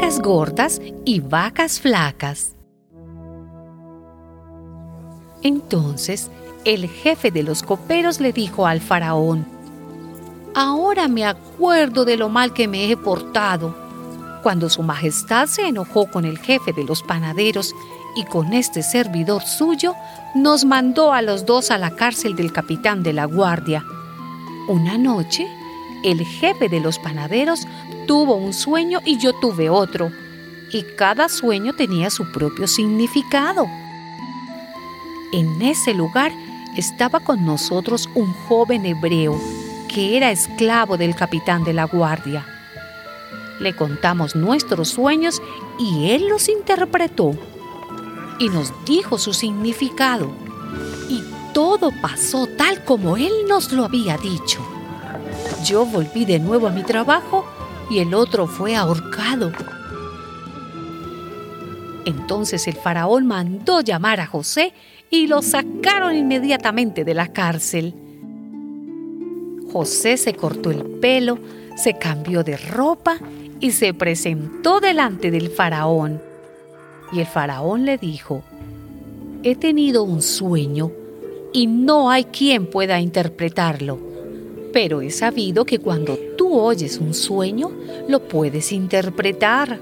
vacas gordas y vacas flacas. Entonces el jefe de los coperos le dijo al faraón, Ahora me acuerdo de lo mal que me he portado. Cuando su majestad se enojó con el jefe de los panaderos y con este servidor suyo, nos mandó a los dos a la cárcel del capitán de la guardia. Una noche, el jefe de los panaderos tuvo un sueño y yo tuve otro, y cada sueño tenía su propio significado. En ese lugar estaba con nosotros un joven hebreo que era esclavo del capitán de la guardia. Le contamos nuestros sueños y él los interpretó y nos dijo su significado. Y todo pasó tal como él nos lo había dicho. Yo volví de nuevo a mi trabajo y el otro fue ahorcado. Entonces el faraón mandó llamar a José y lo sacaron inmediatamente de la cárcel. José se cortó el pelo, se cambió de ropa y se presentó delante del faraón. Y el faraón le dijo, he tenido un sueño y no hay quien pueda interpretarlo, pero he sabido que cuando tú oyes un sueño, lo puedes interpretar.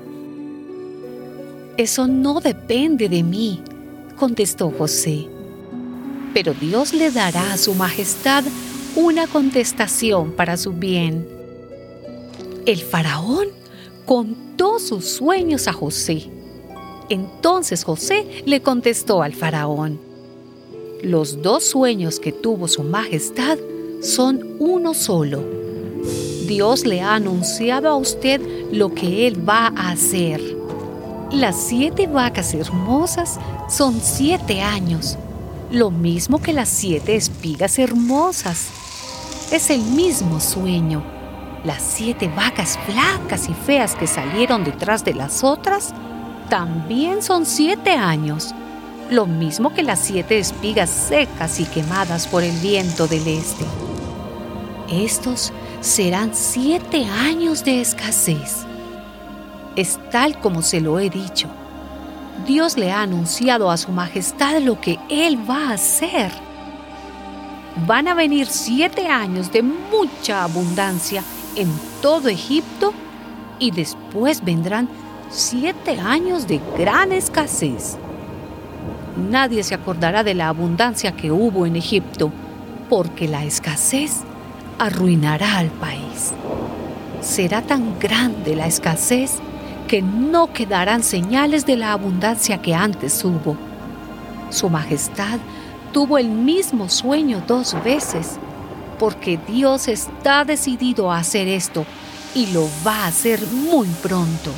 Eso no depende de mí, contestó José. Pero Dios le dará a su majestad una contestación para su bien. El faraón contó sus sueños a José. Entonces José le contestó al faraón, los dos sueños que tuvo su majestad son uno solo. Dios le ha anunciado a usted lo que él va a hacer. Las siete vacas hermosas son siete años, lo mismo que las siete espigas hermosas es el mismo sueño. Las siete vacas flacas y feas que salieron detrás de las otras también son siete años, lo mismo que las siete espigas secas y quemadas por el viento del este. Estos serán siete años de escasez. Es tal como se lo he dicho. Dios le ha anunciado a su majestad lo que Él va a hacer van a venir siete años de mucha abundancia en todo Egipto y después vendrán siete años de gran escasez. Nadie se acordará de la abundancia que hubo en Egipto, porque la escasez arruinará al país. Será tan grande la escasez que no quedarán señales de la abundancia que antes hubo. Su Majestad tuvo el mismo sueño dos veces, porque Dios está decidido a hacer esto y lo va a hacer muy pronto.